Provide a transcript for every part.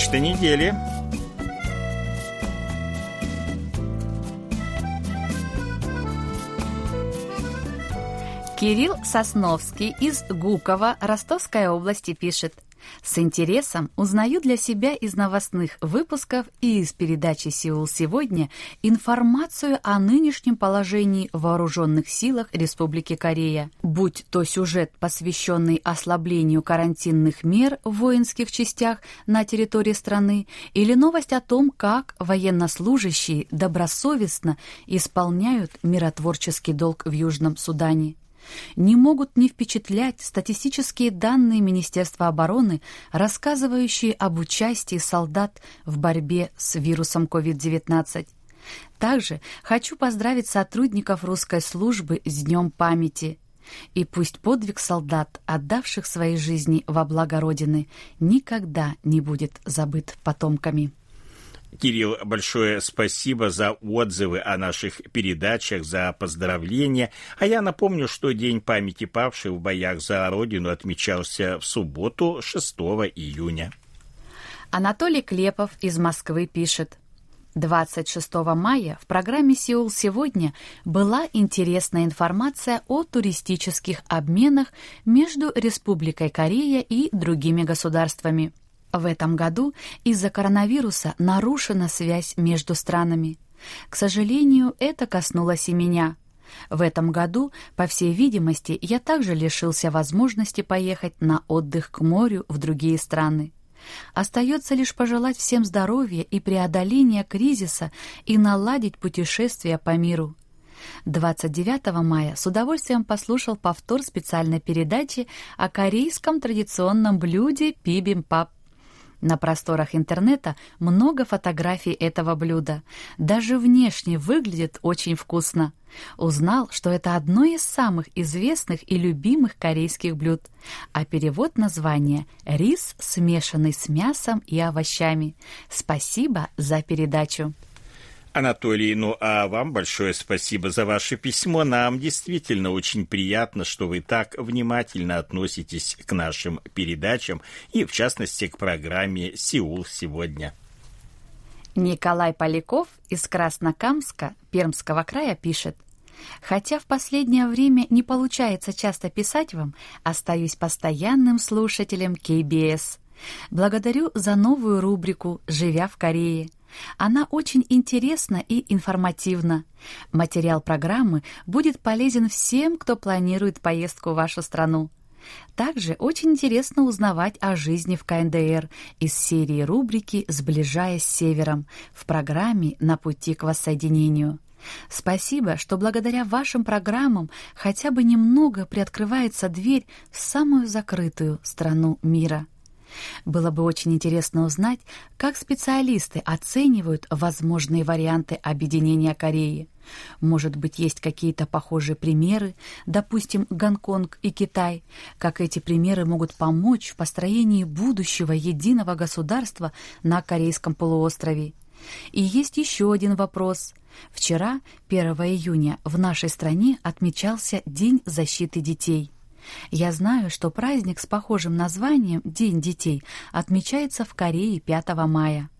Почта недели. Кирилл Сосновский из Гукова Ростовской области пишет – с интересом узнаю для себя из новостных выпусков и из передачи «Сеул сегодня» информацию о нынешнем положении вооруженных силах Республики Корея. Будь то сюжет, посвященный ослаблению карантинных мер в воинских частях на территории страны, или новость о том, как военнослужащие добросовестно исполняют миротворческий долг в Южном Судане не могут не впечатлять статистические данные Министерства обороны, рассказывающие об участии солдат в борьбе с вирусом COVID-19. Также хочу поздравить сотрудников русской службы с Днем памяти. И пусть подвиг солдат, отдавших свои жизни во благо Родины, никогда не будет забыт потомками. Кирилл, большое спасибо за отзывы о наших передачах, за поздравления. А я напомню, что День памяти павших в боях за Родину отмечался в субботу 6 июня. Анатолий Клепов из Москвы пишет. 26 мая в программе «Сеул сегодня» была интересная информация о туристических обменах между Республикой Корея и другими государствами. В этом году из-за коронавируса нарушена связь между странами. К сожалению, это коснулось и меня. В этом году, по всей видимости, я также лишился возможности поехать на отдых к морю в другие страны. Остается лишь пожелать всем здоровья и преодоления кризиса и наладить путешествия по миру. 29 мая с удовольствием послушал повтор специальной передачи о корейском традиционном блюде пибимпап. На просторах интернета много фотографий этого блюда. Даже внешне выглядит очень вкусно. Узнал, что это одно из самых известных и любимых корейских блюд. А перевод названия – рис, смешанный с мясом и овощами. Спасибо за передачу. Анатолий, ну а вам большое спасибо за ваше письмо. Нам действительно очень приятно, что вы так внимательно относитесь к нашим передачам и, в частности, к программе «Сеул сегодня». Николай Поляков из Краснокамска, Пермского края, пишет. Хотя в последнее время не получается часто писать вам, остаюсь постоянным слушателем КБС. Благодарю за новую рубрику «Живя в Корее». Она очень интересна и информативна. Материал программы будет полезен всем, кто планирует поездку в вашу страну. Также очень интересно узнавать о жизни в КНДР из серии рубрики «Сближаясь с Севером» в программе «На пути к воссоединению». Спасибо, что благодаря вашим программам хотя бы немного приоткрывается дверь в самую закрытую страну мира. Было бы очень интересно узнать, как специалисты оценивают возможные варианты объединения Кореи. Может быть, есть какие-то похожие примеры, допустим, Гонконг и Китай, как эти примеры могут помочь в построении будущего единого государства на Корейском полуострове. И есть еще один вопрос. Вчера, 1 июня, в нашей стране отмечался День защиты детей – я знаю, что праздник с похожим названием «День детей» отмечается в Корее 5 мая.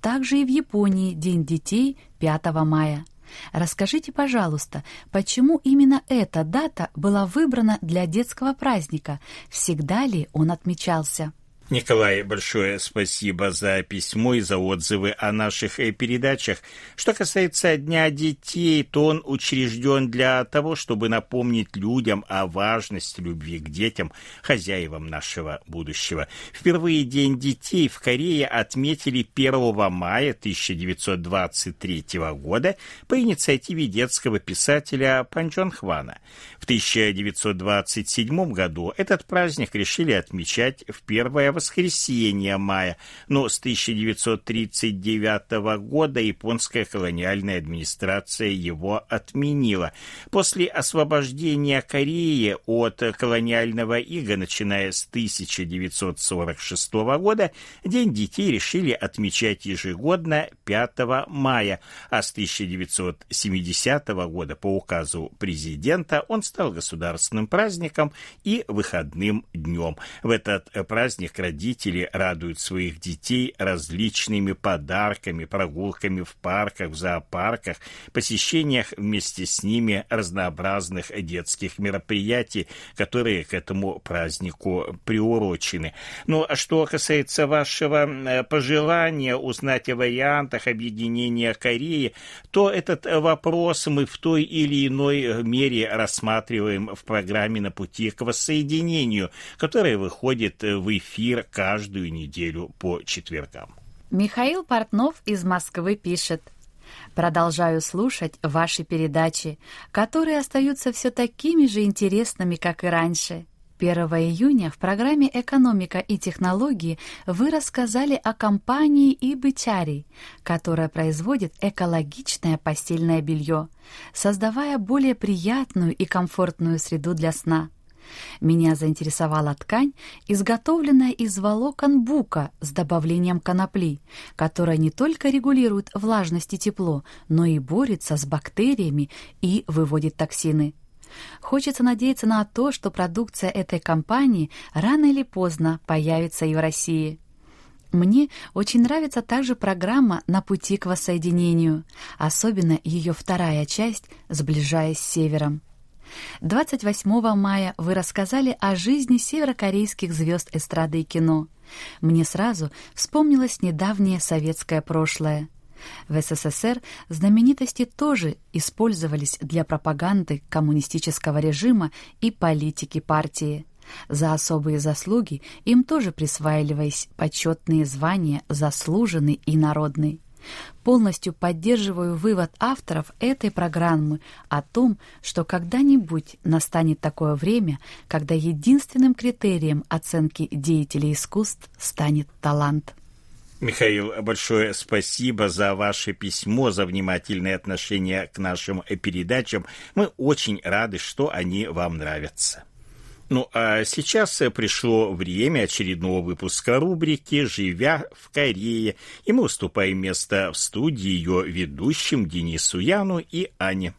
Также и в Японии День детей 5 мая. Расскажите, пожалуйста, почему именно эта дата была выбрана для детского праздника? Всегда ли он отмечался? Николай, большое спасибо за письмо и за отзывы о наших э, передачах. Что касается Дня детей, то он учрежден для того, чтобы напомнить людям о важности любви к детям, хозяевам нашего будущего. Впервые День детей в Корее отметили 1 мая 1923 года по инициативе детского писателя Панчон Хвана. В 1927 году этот праздник решили отмечать в первое воскресенье мая, но с 1939 года японская колониальная администрация его отменила. После освобождения Кореи от колониального ига, начиная с 1946 года, День детей решили отмечать ежегодно 5 мая, а с 1970 года по указу президента он стал государственным праздником и выходным днем. В этот праздник родители радуют своих детей различными подарками, прогулками в парках, в зоопарках, посещениях вместе с ними разнообразных детских мероприятий, которые к этому празднику приурочены. Ну, а что касается вашего э, пожелания узнать о вариантах объединения Кореи, то этот вопрос мы в той или иной мере рассматриваем в программе «На пути к воссоединению», которая выходит в эфир каждую неделю по четвергам. Михаил Портнов из Москвы пишет. Продолжаю слушать ваши передачи, которые остаются все такими же интересными, как и раньше. 1 июня в программе «Экономика и технологии» вы рассказали о компании Ибычари, которая производит экологичное постельное белье, создавая более приятную и комфортную среду для сна. Меня заинтересовала ткань, изготовленная из волокон бука с добавлением конопли, которая не только регулирует влажность и тепло, но и борется с бактериями и выводит токсины. Хочется надеяться на то, что продукция этой компании рано или поздно появится и в России. Мне очень нравится также программа «На пути к воссоединению», особенно ее вторая часть «Сближаясь с Севером». 28 мая вы рассказали о жизни северокорейских звезд эстрады и кино. Мне сразу вспомнилось недавнее советское прошлое. В СССР знаменитости тоже использовались для пропаганды коммунистического режима и политики партии. За особые заслуги им тоже присваивались почетные звания «Заслуженный» и «Народный». Полностью поддерживаю вывод авторов этой программы о том, что когда-нибудь настанет такое время, когда единственным критерием оценки деятелей искусств станет талант. Михаил, большое спасибо за ваше письмо, за внимательное отношение к нашим передачам. Мы очень рады, что они вам нравятся. Ну, а сейчас пришло время очередного выпуска рубрики «Живя в Корее», и мы уступаем место в студии ее ведущим Денису Яну и Ане.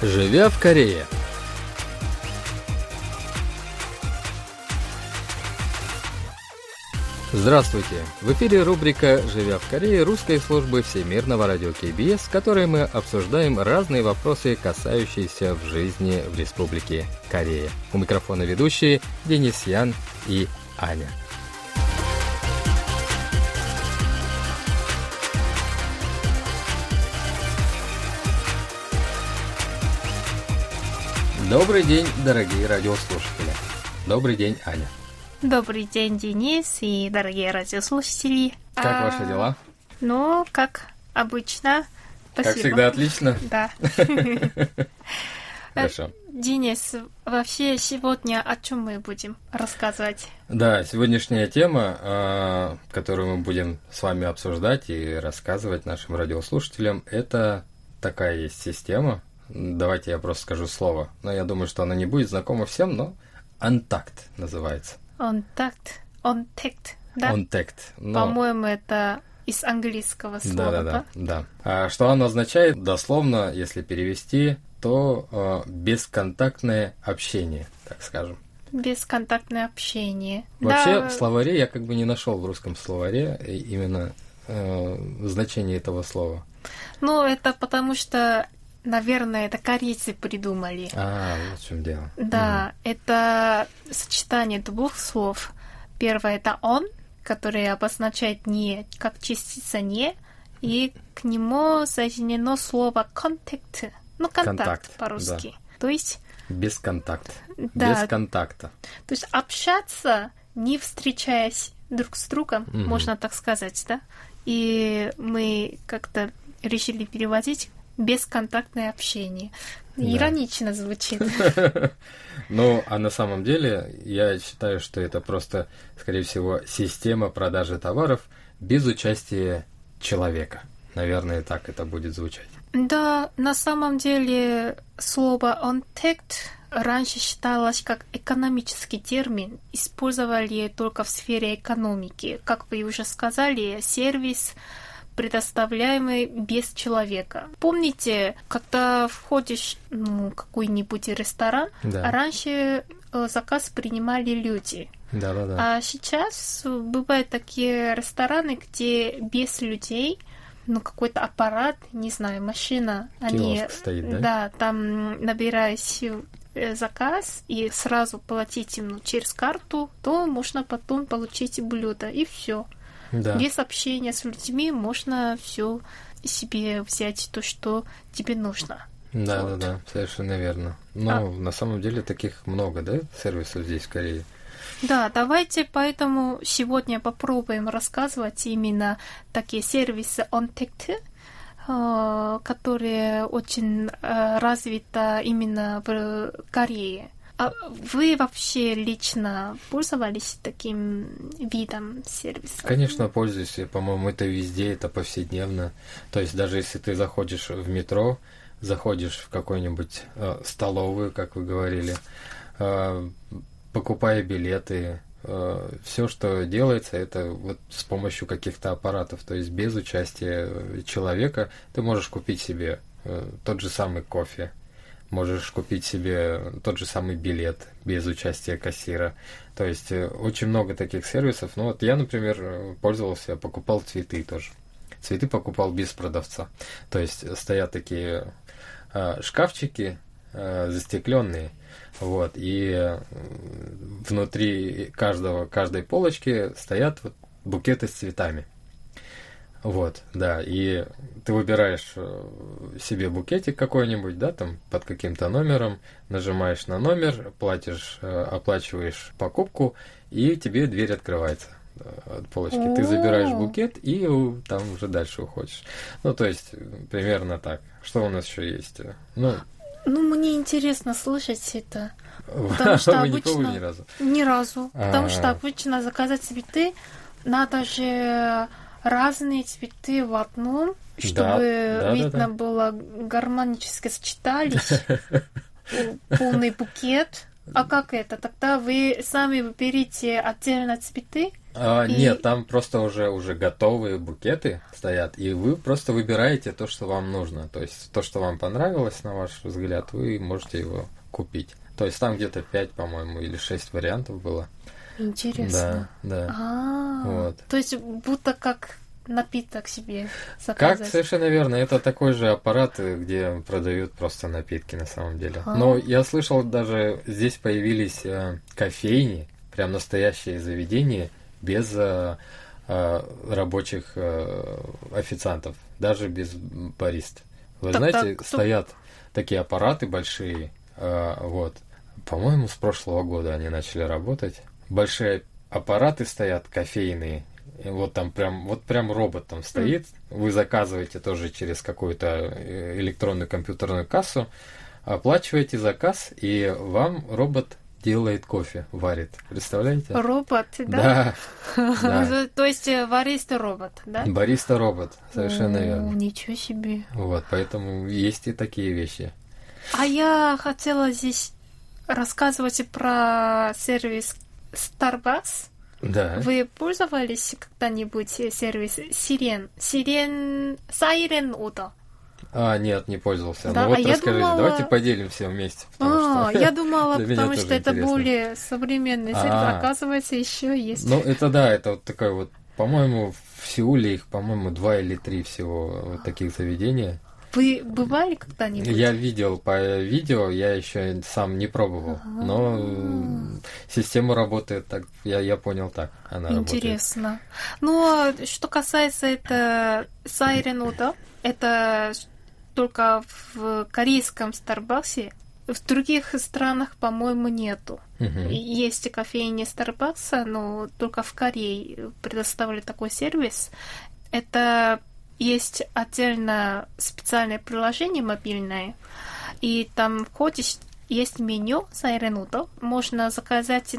«Живя в Корее» Здравствуйте! В эфире рубрика «Живя в Корее» русской службы Всемирного радио КБС, в которой мы обсуждаем разные вопросы, касающиеся в жизни в Республике Корея. У микрофона ведущие Денис Ян и Аня. Добрый день, дорогие радиослушатели. Добрый день, Аня. Добрый день, Денис и дорогие радиослушатели. Как а, ваши дела? Ну, как обычно. Спасибо. Как всегда, отлично. Да. Хорошо. Денис, вообще сегодня о чем мы будем рассказывать? Да, сегодняшняя тема, а, которую мы будем с вами обсуждать и рассказывать нашим радиослушателям, это такая есть система. Давайте я просто скажу слово. Но я думаю, что она не будет знакома всем, но Антакт называется. Онтакт. Онтект. Да? Онтект. Но... По-моему, это из английского слова. Да, да, да. да. А что оно означает? Дословно, если перевести, то э, бесконтактное общение, так скажем. Бесконтактное общение. Вообще да. в словаре я как бы не нашел в русском словаре именно э, значение этого слова. Ну, это потому что наверное, это корейцы придумали. А, вот в чем дело. Да, это сочетание двух слов. Первое это он, который обозначает не как частица не, и к нему соединено слово контакт, ну контакт, Контакт, по-русски. То есть, Без контакта. Да. Без контакта. то есть общаться, не встречаясь друг с другом, Мгм. можно так сказать, да? И мы как-то решили переводить бесконтактное общение. Да. Иронично звучит. Ну, а на самом деле, я считаю, что это просто, скорее всего, система продажи товаров без участия человека. Наверное, так это будет звучать. Да, на самом деле слово «онтект» раньше считалось как экономический термин, использовали только в сфере экономики. Как вы уже сказали, сервис предоставляемый без человека. Помните, когда входишь ну, в какой-нибудь ресторан, Да. раньше э, заказ принимали люди. Да-да-да. А сейчас бывают такие рестораны, где без людей, ну, какой-то аппарат, не знаю, машина, они... Стоит, да? Да, там набираешь э, заказ и сразу платить им ну, через карту, то можно потом получить блюдо, и все. Да. Без общения с людьми можно все себе взять то, что тебе нужно. Да, Вот. да, да, совершенно верно. Но А- на самом деле таких много, да, сервисов здесь в Корее? Да, давайте поэтому сегодня попробуем рассказывать именно такие сервисы OnTech, э, которые очень э, развиты именно в Корее. А вы вообще лично пользовались таким видом сервиса? Конечно, пользуюсь. По-моему, это везде, это повседневно. То есть даже если ты заходишь в метро, заходишь в какую-нибудь э, столовую, как вы говорили, э, покупая билеты, все, что делается, это вот с помощью каких-то аппаратов, то есть без участия э, человека ты можешь купить себе э, тот же самый кофе, можешь купить себе тот же самый билет без участия кассира. То есть э, очень много таких сервисов. Ну вот я, например, э, пользовался, покупал цветы тоже. Цветы покупал без продавца. То есть стоят такие э, шкафчики э, застекленные, вот, и внутри каждого, каждой полочки стоят вот букеты с цветами. Вот, да, и ты выбираешь э, себе букетик какой-нибудь, да, там под каким-то номером, нажимаешь на номер, платишь, э, оплачиваешь покупку, и тебе дверь открывается э, от полочки. Ты забираешь букет и там уже дальше уходишь. Ну, то есть, примерно так. Что у нас еще есть? Ну, Ну, мне интересно слышать это. Потому что обычно- ни разу? Ни разу. Потому А. что обычно заказать цветы надо же разные цветы в одном, чтобы да, да, видно да. было гармонически сочетались. Полный букет. А как это? Тогда вы сами выберите отдельно цветы? А, И- Нет, там просто уже, уже готовые букеты стоят, и вы просто выбираете то, что вам нужно. То есть то, что вам понравилось, на ваш взгляд, вы можете его купить. То есть там где-то 5, по-моему, или 6 вариантов было. Интересно. Да, да. А, Вот. То есть будто как напиток себе Как заказать. совершенно верно, это такой же аппарат, э, где продают просто напитки на самом деле. А. Но я слышал, даже здесь появились э, кофейни, прям настоящие заведения, без э, э, рабочих э, официантов, даже без барист. Вы Тогда знаете, кто- стоят такие аппараты большие, э, вот. По-моему, с прошлого года они начали работать. Большие аппараты стоят, кофейные. И вот там прям, вот прям робот там стоит. Вы заказываете тоже через какую-то э, электронную компьютерную кассу, оплачиваете заказ, и вам робот делает кофе, варит. Представляете? Робот, да? Да, да. То есть э, бариста робот, да? Бариста робот, совершенно О, верно. Ничего себе. Вот, поэтому есть и такие вещи. А я хотела здесь рассказывать про сервис Starbucks. Да. Вы пользовались когда-нибудь сервис Сирен? Сирен... Сайрен Уда. А, нет, не пользовался. Да, ну вот а расскажите, думала- давайте поделимся вместе. потому А, что я думала, потому что это интересно. более современный сервис. А. Оказывается, еще есть. Ну, это да, это вот такой вот, по-моему, в Сеуле их, по-моему, два или три всего вот таких заведения. Вы бывали когда-нибудь? Я видел по видео, я еще сам не пробовал, но м, система работает так, я, я понял так, она Интересно. Ну, а что касается это Сайренуда, это только в корейском Старбаксе. В других странах, по-моему, нету. работает. Мгм. Есть кофейни Старбакса, но только в Корее предоставили такой сервис. Это есть отдельно специальное приложение мобильное, и там входишь, есть меню Сайренудо, можно заказать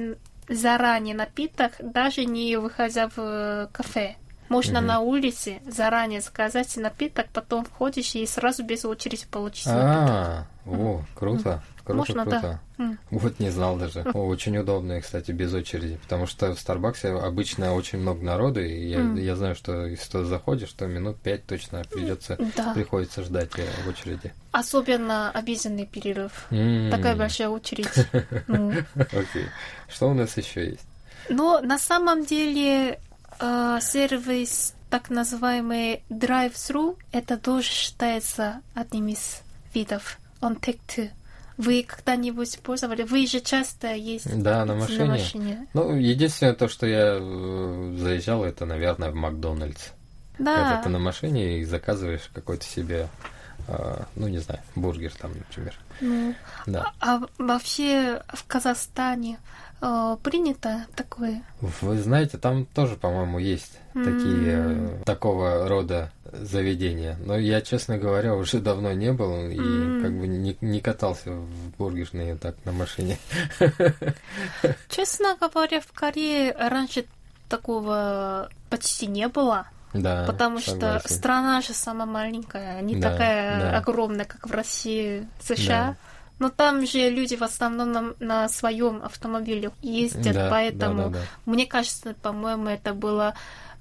заранее напиток, даже не выходя в э, кафе. Можно Мгм. на улице заранее заказать напиток, потом входишь и сразу без очереди получить напиток. А, о, круто, круто, Можно, да. круто. М. Вот не знал даже. Очень удобно, и, кстати, без очереди. Потому что в Старбаксе обычно очень много народу, и я, М. я знаю, что если ты заходишь, то минут пять точно придется, Да. приходится ждать э, в очереди. Особенно обеденный перерыв. М. Такая большая очередь. Ну. Окей. Что у нас еще есть? Но на самом деле э, сервис так называемый drive-thru это тоже считается одним из видов OnTech. Вы когда-нибудь пользовали? Вы же часто ездите Да, на машине. на машине. Ну, единственное то, что я э, заезжал, это, наверное, в Макдональдс. Когда Да, ты на машине и заказываешь какой-то себе, а, ну, не знаю, бургер там, например. ну, Да. а вообще в Казахстане э, принято такое? Вы знаете, там тоже, по-моему, есть такие э, такого рода заведения. Но я, честно говоря, уже давно не был и как бы не, не катался в бургерные так на машине. Честно говоря, в Корее раньше такого почти не было. Да. Потому что согласен. страна же самая маленькая, не Да, такая да. огромная, как в России, США. Да. Но там же люди в основном на, на своем автомобиле ездят, Да, поэтому да, да, да. мне кажется, по-моему, это было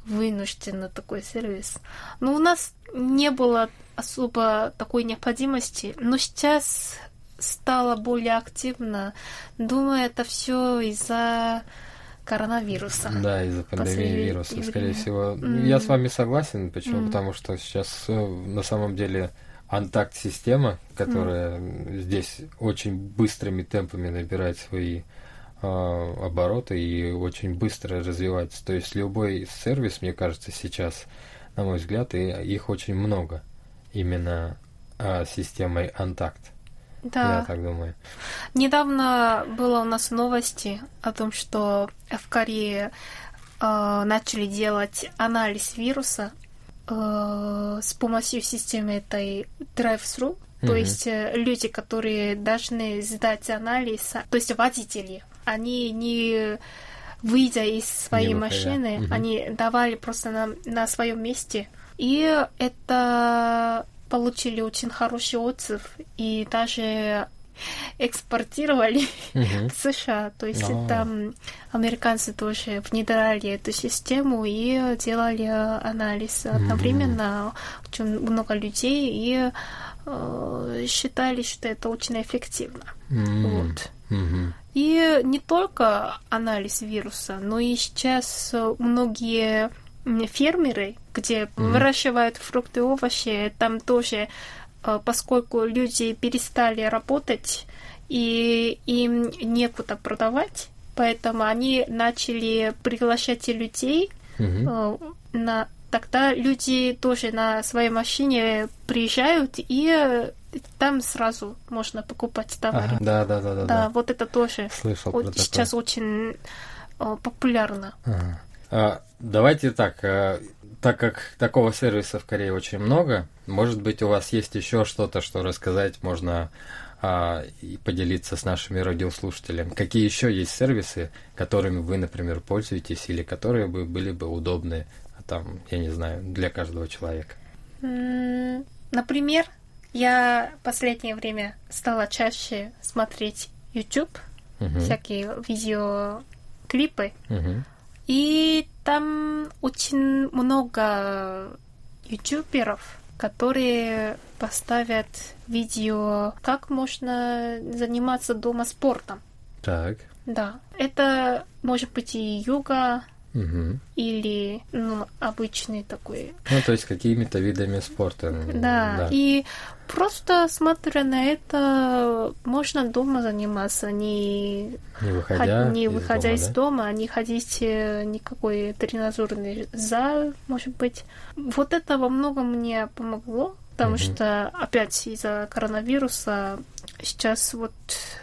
вынужденно такой сервис. Но у нас не было особо такой необходимости, но сейчас стало более активно. Думаю, это все из-за коронавируса. Да, из-за пандемии вируса, время. скорее всего. М. Я с вами согласен, почему? М. Потому что сейчас на самом деле антакт-система, которая здесь очень быстрыми темпами набирает свои обороты и очень быстро развивается. То есть любой сервис, мне кажется, сейчас, на мой взгляд, и их очень много именно э, системой антакт. Да. Я так думаю. Недавно было у нас новости о том, что в Корее э, начали делать анализ вируса э, с помощью системы этой drive-thru. То Мгм. есть э, люди, которые должны сдать анализ, то есть водители, они не выйдя из своей машины, Мгм. они давали просто на, на своем месте. И это получили очень хороший отзыв и даже экспортировали Мгм. в США. То есть А. там американцы тоже внедряли эту систему и делали анализ одновременно. Очень много людей и э, считали, что это очень эффективно. М. Вот. И не только анализ вируса, но и сейчас многие фермеры, где Мгм. выращивают фрукты и овощи, там тоже, э, поскольку люди перестали работать и им некуда продавать, поэтому они начали приглашать людей э, на тогда люди тоже на своей машине приезжают и там сразу можно покупать товары. Ага, да, да, да, да, Да, вот это тоже Слышал вот про такое. сейчас очень э, популярно. Ага. А, давайте так, а, так как такого сервиса в Корее очень много, может быть, у вас есть еще что-то, что рассказать можно а, и поделиться с нашими радиослушателями. Какие еще есть сервисы, которыми вы, например, пользуетесь или которые бы были бы удобны, а, там, я не знаю, для каждого человека? Например, я последнее время стала чаще смотреть YouTube, Мгм. всякие видеоклипы, Мгм. и там очень много ютуберов, которые поставят видео, как можно заниматься дома спортом. Так. Да, это может быть и йога, Мгм. или ну, обычный такой. Ну, то есть какими-то видами спорта. м, Да, и просто смотря на это, можно дома заниматься, не, Не выходя, ход- не из выходя дома, из да? дома, не ходить э, никакой тренажерный зал, может быть. Вот это во многом мне помогло, потому Мгм. что опять из-за коронавируса сейчас вот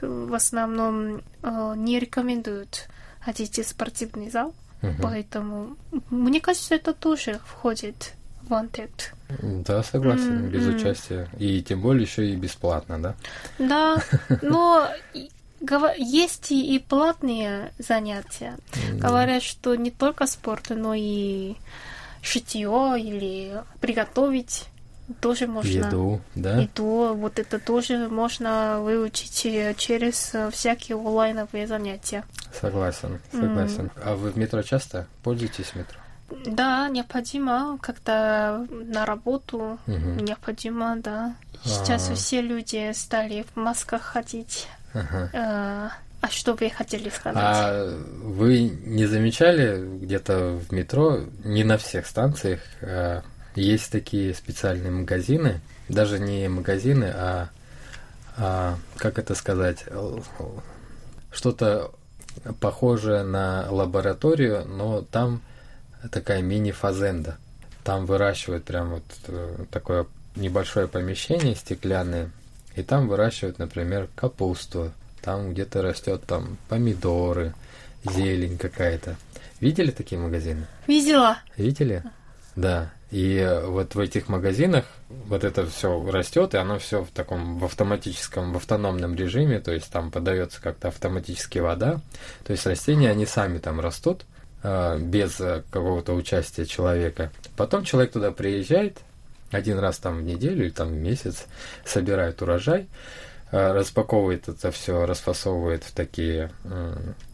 э, в основном э, не рекомендуют ходить в спортивный зал, Мгм. поэтому мне кажется, это тоже входит в антект. Да, согласен, М, без участия. И тем более еще и бесплатно, да? Да, но есть и, платные занятия. Говорят, что не только спорт, но и шитье или приготовить тоже можно. Еду, да? Еду, вот это тоже можно выучить э, через э, всякие онлайновые занятия. Согласен, согласен. А вы в метро часто пользуетесь метро? Да, необходимо, когда на работу Мгм. необходимо, да. Сейчас А. все люди стали в масках ходить. Ага. Э, А что вы хотели сказать? А вы не замечали где-то в метро, не на всех станциях, а, есть такие специальные магазины, даже не магазины, а, а, как это сказать, л- что-то похожее на лабораторию, но там такая мини-фазенда. Там выращивают прям вот э, такое небольшое помещение стеклянное, и там выращивают, например, капусту, там где-то растет там помидоры, зелень какая-то. Видели такие магазины? Видела? Видели? Да. И э, вот в этих магазинах вот это все растет, и оно все в таком в автоматическом, в автономном режиме, то есть там подается как-то автоматически вода. То есть растения, они сами там растут э, без э, какого-то участия человека. Потом человек туда приезжает один раз там в неделю или там в месяц, собирает урожай, распаковывает это все, расфасовывает в такие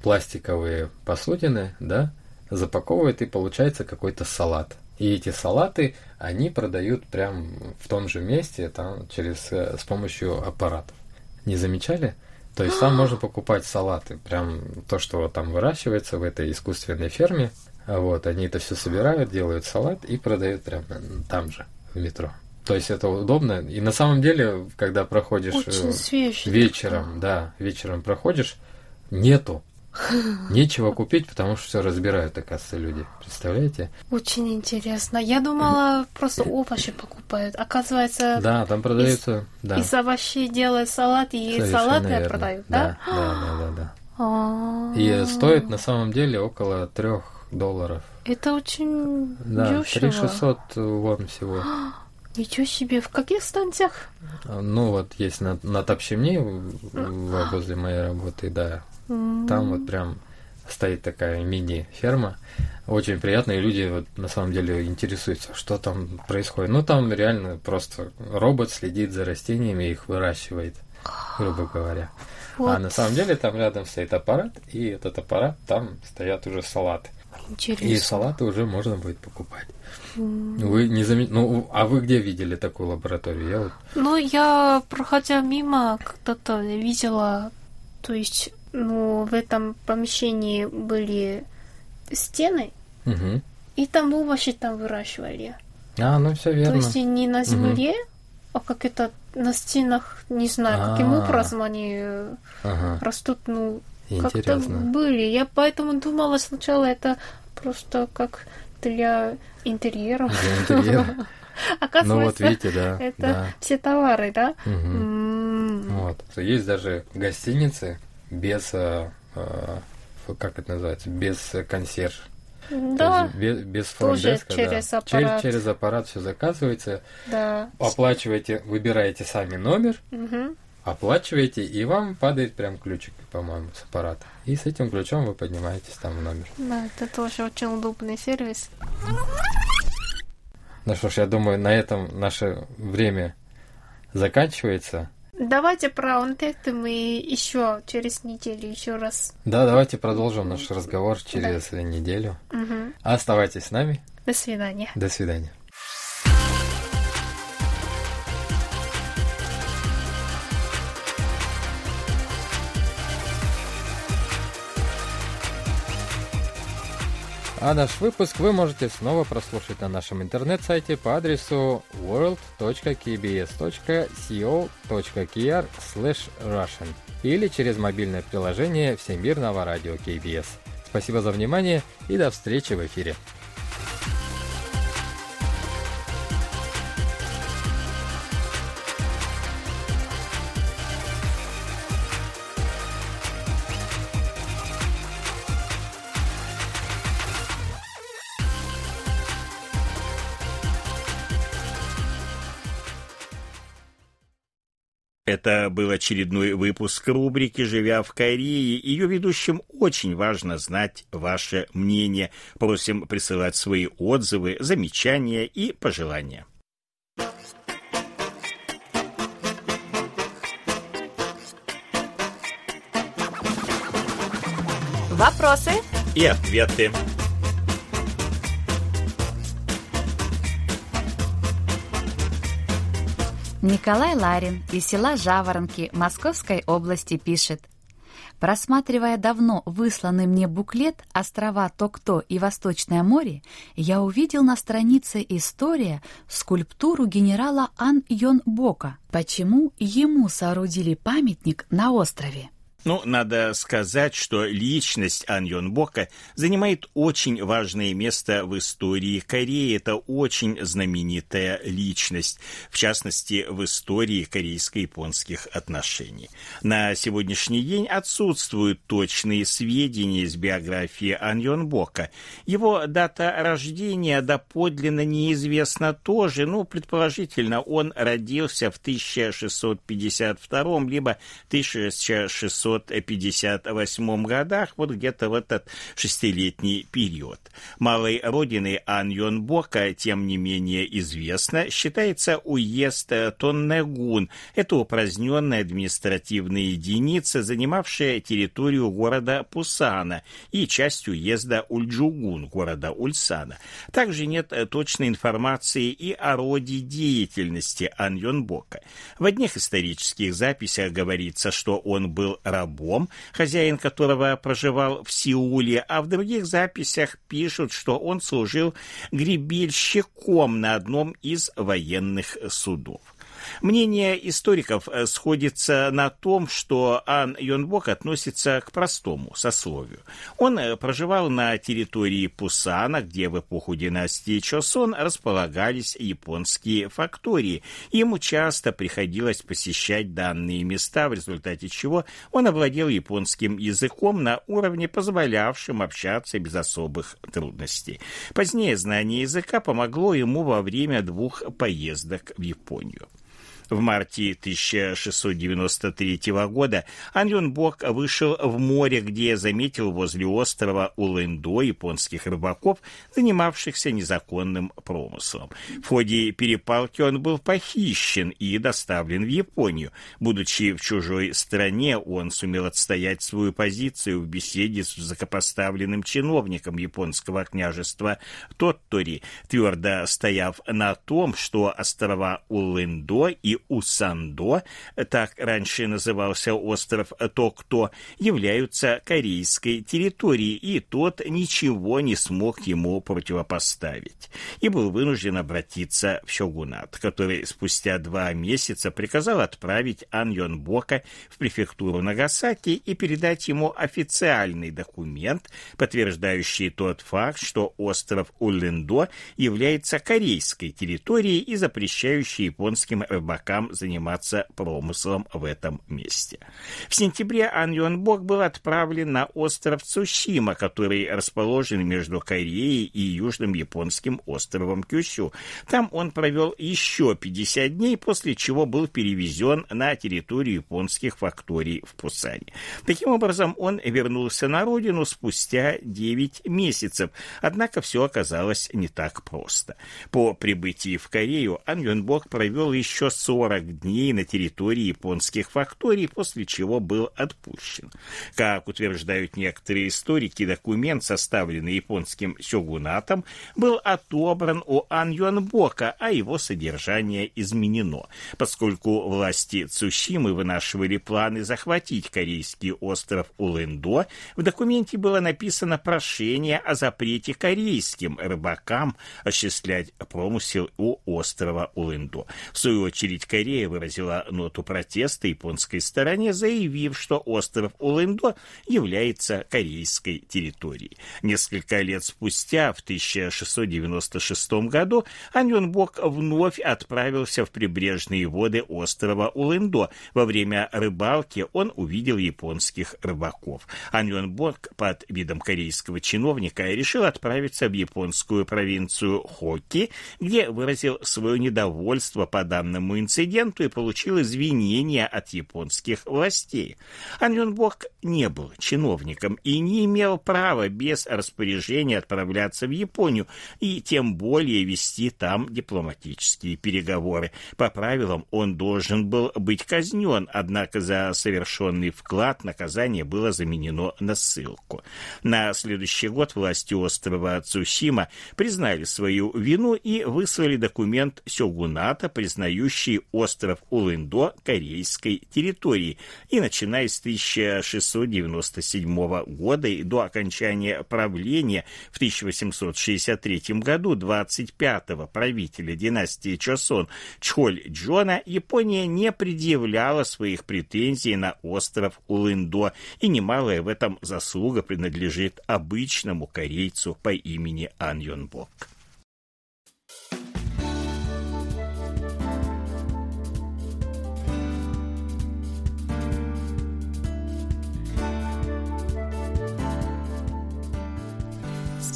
пластиковые посудины, да, запаковывает и получается какой-то салат. И эти салаты они продают прям в том же месте, там через э, с помощью аппаратов. Не замечали? То есть там можно покупать салаты, прям то, что там выращивается в этой искусственной ферме. А Вот, они это все собирают, делают салат и продают прям там же, в метро. То есть это удобно. И на самом деле, когда проходишь э, вечером, да, вечером проходишь, нету. Нечего купить, потому что все разбирают, оказывается, люди. Представляете? Очень интересно. Я думала, просто овощи покупают. Оказывается, Да, там продаются, да. из овощей делают салат и совершенно салаты верно. продают, да? Да, да, да, да, да. А. И стоит на самом деле около трех долларов. Это очень Да, дешево. 3600 вон всего. Ничего себе. В каких станциях? Ну вот есть на, на Топщемне возле моей работы, да. Там вот прям стоит такая мини-ферма. Очень приятно, и люди вот на самом деле интересуются, что там происходит. Ну там реально просто робот следит за растениями и их выращивает, грубо говоря. Вот. А на самом деле там рядом стоит аппарат, и этот аппарат, там стоят уже салаты. Интересно. И салаты уже можно будет покупать. Вы не заме... Ну, а вы где видели такую лабораторию? Я вот... Ну, я, проходя мимо, когда-то видела, то есть, ну, в этом помещении были стены, Мгм. и там овощи там выращивали. А, ну все То верно. есть и не на земле, а как это на стенах, не знаю, каким А. образом они Ага, растут, ну, как-то были. Я поэтому думала сначала это просто как для интерьера. Для интерьера. Ну Оказывается, вот видите, да. это да. все товары, да? Мгм. М. Вот. Есть даже гостиницы без, э, э, как это называется, без консьерж. То Да, есть без, без фронт-деска, да. через Через, аппарат. через аппарат все заказывается, да. оплачиваете, выбираете сами номер, Мгм. оплачиваете, и вам падает прям ключик, по-моему, с аппарата. И с этим ключом вы поднимаетесь там в номер. Да, это тоже очень удобный сервис. Ну что ж, я думаю, на этом наше время заканчивается. Давайте про онтекты мы еще через неделю еще раз. Да, давайте продолжим наш разговор через неделю. Мгм. Оставайтесь с нами. До свидания. До свидания. А наш выпуск вы можете снова прослушать на нашем интернет-сайте по адресу world.kbs.co.kr russian или через мобильное приложение Всемирного радио KBS. Спасибо за внимание и до встречи в эфире. Это был очередной выпуск рубрики «Живя в Корее». Ее ведущим очень важно знать ваше мнение. Просим присылать свои отзывы, замечания и пожелания. Вопросы и ответы. Николай Ларин из села Жаворонки Московской области пишет. Просматривая давно высланный мне буклет «Острова Токто и Восточное море», я увидел на странице «История» скульптуру генерала Ан Йон Бока. Почему ему соорудили памятник на острове? Ну, надо сказать, что личность Ан Йон Бока занимает очень важное место в истории Кореи. Это очень знаменитая личность, в частности, в истории корейско-японских отношений. На сегодняшний день отсутствуют точные сведения из биографии Ан Йон Бока. Его дата рождения доподлинно неизвестна тоже, ну, предположительно, он родился в 1652 либо 1600 1958 годах, вот где-то в этот шестилетний период. Малой родиной Ан Йон Бока, тем не менее известно, считается уезд Тоннегун. Это упраздненная административная единица, занимавшая территорию города Пусана и часть уезда Ульджугун, города Ульсана. Также нет точной информации и о роде деятельности Ан Йон Бока. В одних исторических записях говорится, что он был рабом рабом, хозяин которого проживал в Сеуле, а в других записях пишут, что он служил гребельщиком на одном из военных судов. Мнение историков э, сходится на том, что Ан Йонбок относится к простому сословию. Он э, проживал на территории Пусана, где в эпоху династии Чосон располагались японские фактории. Ему часто приходилось посещать данные места, в результате чего он овладел японским языком на уровне, позволявшем общаться без особых трудностей. Позднее знание языка помогло ему во время двух поездок в Японию. В марте 1693 года Бок вышел в море, где заметил возле острова Улэндо японских рыбаков, занимавшихся незаконным промыслом. В ходе перепалки он был похищен и доставлен в Японию. Будучи в чужой стране, он сумел отстоять свою позицию в беседе с высокопоставленным чиновником японского княжества Тоттори, твердо стояв на том, что острова Улэндо и Усандо, так раньше назывался остров Токто, являются корейской территорией, и тот ничего не смог ему противопоставить. И был вынужден обратиться в Щогунат, который спустя два месяца приказал отправить Ан Йон Бока в префектуру Нагасаки и передать ему официальный документ, подтверждающий тот факт, что остров Уллендо является корейской территорией и запрещающий японским рыбакам рыбакам заниматься промыслом в этом месте. В сентябре Ан Юан Бок был отправлен на остров Цусима, который расположен между Кореей и южным японским островом Кюсю. Там он провел еще 50 дней, после чего был перевезен на территорию японских факторий в Пусане. Таким образом, он вернулся на родину спустя 9 месяцев, однако все оказалось не так просто. По прибытии в Корею Ан Юн Бок провел еще 40 40 дней на территории японских факторий, после чего был отпущен. Как утверждают некоторые историки, документ, составленный японским сёгунатом, был отобран у Ан Юанбока, а его содержание изменено, поскольку власти Цусимы вынашивали планы захватить корейский остров Улэндо, в документе было написано прошение о запрете корейским рыбакам осуществлять промысел у острова Улэндо. В свою очередь Корея выразила ноту протеста японской стороне, заявив, что остров Улэндо является корейской территорией. Несколько лет спустя, в 1696 году, Аньонбок вновь отправился в прибрежные воды острова Улэндо. Во время рыбалки он увидел японских рыбаков. Аньонбок под видом корейского чиновника решил отправиться в японскую провинцию Хоки, где выразил свое недовольство по данному инциденту и получил извинения от японских властей. Аньонбок не был чиновником и не имел права без распоряжения отправляться в Японию и тем более вести там дипломатические переговоры. По правилам он должен был быть казнен, однако за совершенный вклад наказание было заменено на ссылку. На следующий год власти острова Цусима признали свою вину и выслали документ Сёгуната, признающий остров Улындо корейской территорией. И начиная с 1697 года и до окончания правления в 1863 году 25-го правителя династии Чосон Чхоль Джона Япония не предъявляла своих претензий на остров Улындо, и немалая в этом заслуга принадлежит обычному корейцу по имени Ан Йонбок.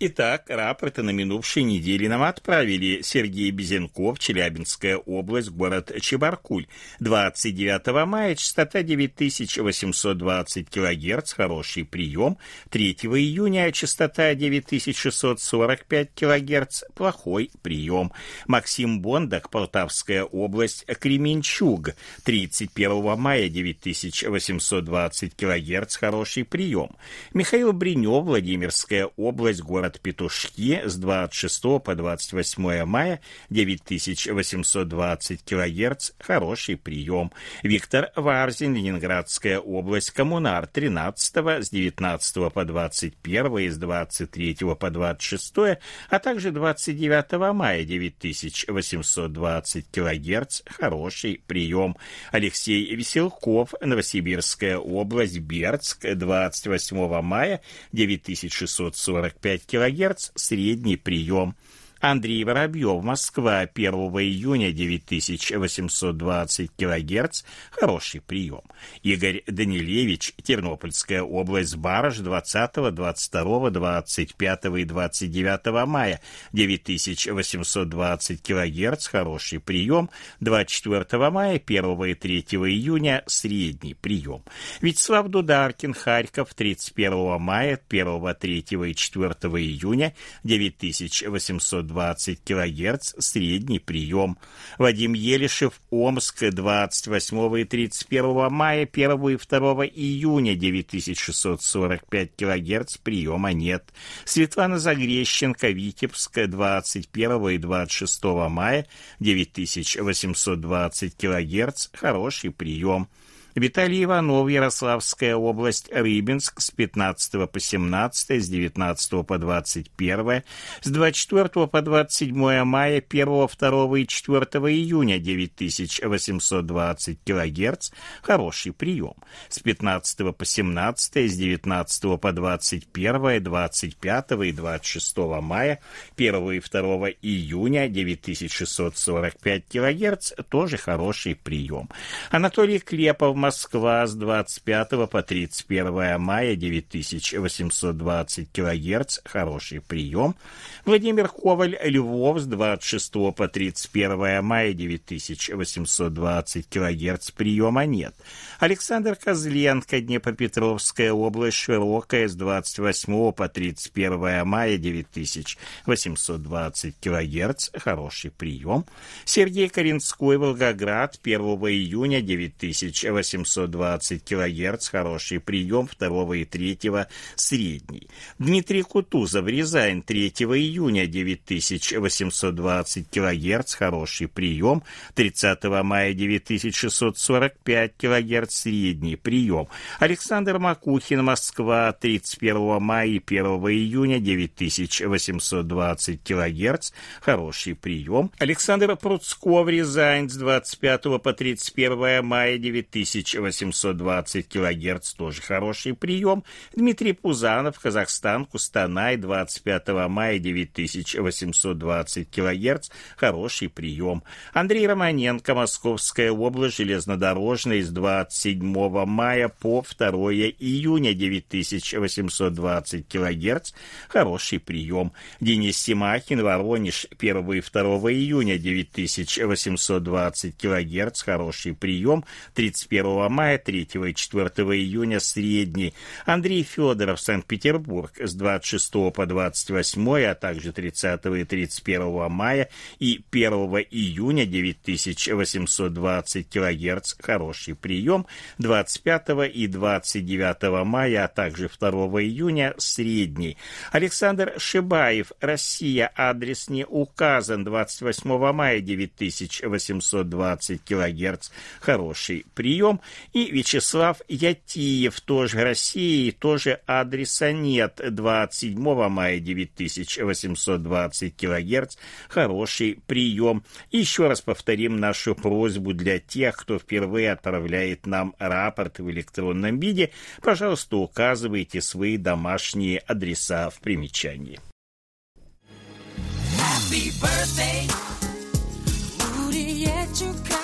Итак, рапорты на минувшей неделе нам отправили Сергей Безенков, Челябинская область, город Чебаркуль. 29 мая частота 9820 кГц, хороший прием. 3 июня частота 9645 кГц, плохой прием. Максим Бондак, Полтавская область, Кременчуг. 31 мая 9820 кГц, хороший прием. Михаил Бринев, Владимирская область, город город Петушки с 26 по 28 мая 9820 кГц, хороший прием. Виктор Варзин, Ленинградская область, Коммунар 13 с 19 по 21 и с 23 по 26, а также 29 мая 9820 кГц, хороший прием. Алексей Веселков, Новосибирская область, Бердск, 28 мая 9645 кГц средний прием. Андрей Воробьев, Москва, 1 июня 9820 кГц, хороший прием. Игорь Данилевич, Тернопольская область, Барыш, 20, 22, 25 и 29 мая, 9820 кГц, хороший прием. 24 мая, 1 и 3 июня, средний прием. Вячеслав Дударкин, Харьков, 31 мая, 1, 3 и 4 июня, 9820 20 кГц, средний прием. Вадим Елишев, Омск, 28 и 31 мая, 1 и 2 июня, 9645 кГц, приема нет. Светлана Загрещенко, Витебск, 21 и 26 мая, 9820 кГц, хороший прием. Виталий Иванов, Ярославская область, Рыбинск с 15 по 17, с 19 по 21, с 24 по 27 мая, 1, 2 и 4 июня 9820 кГц, хороший прием. С 15 по 17, с 19 по 21, 25 и 26 мая, 1 и 2 июня 9645 кГц, тоже хороший прием. Анатолий Клепов, Москва с 25 по 31 мая 9820 кГц, хороший прием. Владимир Коваль, Львов с 26 по 31 мая 9820 кГц, приема нет. Александр Козленко, Днепропетровская область, Широкая с 28 по 31 мая 9820 кГц, хороший прием. Сергей Коренской, Волгоград, 1 июня 9820 кГц, хороший прием, 2 и 3 средний. Дмитрий Кутузов, Рязань, 3 июня 9820 кГц, хороший прием, 30 мая 9645 кГц, средний прием. Александр Макухин, Москва, 31 мая и 1 июня 9820 кГц, хороший прием. Александр Пруцков, Рязань, с 25 по 31 мая 9820 кГц, тоже хороший прием. Дмитрий Пузанов, Казахстан, Кустанай, 25 мая 9820 кГц, хороший прием. Андрей Романенко, Московская область, железнодорожная, с 27 мая по 2 июня 9820 кГц, хороший прием. Денис Симахин, Воронеж, 1 и 2 июня 9820 кГц, хороший прием. 31 мая, 3 и 4 июня средний. Андрей Федоров, Санкт-Петербург, с 26 по 28, а также 30 и 31 мая и 1 июня 9820 кГц, хороший прием. 25 и 29 мая, а также 2 июня средний. Александр Шибаев, Россия, адрес не указан, 28 мая 9820 кГц, хороший прием. Куликом, и Вячеслав Ятиев, тоже России, тоже адреса нет, 27 мая 9820 килогерц, хороший прием. Еще раз повторим нашу просьбу для тех, кто впервые отправляет нам рапорт в электронном виде, пожалуйста, указывайте свои домашние адреса в примечании. Happy birthday, Rudy, yet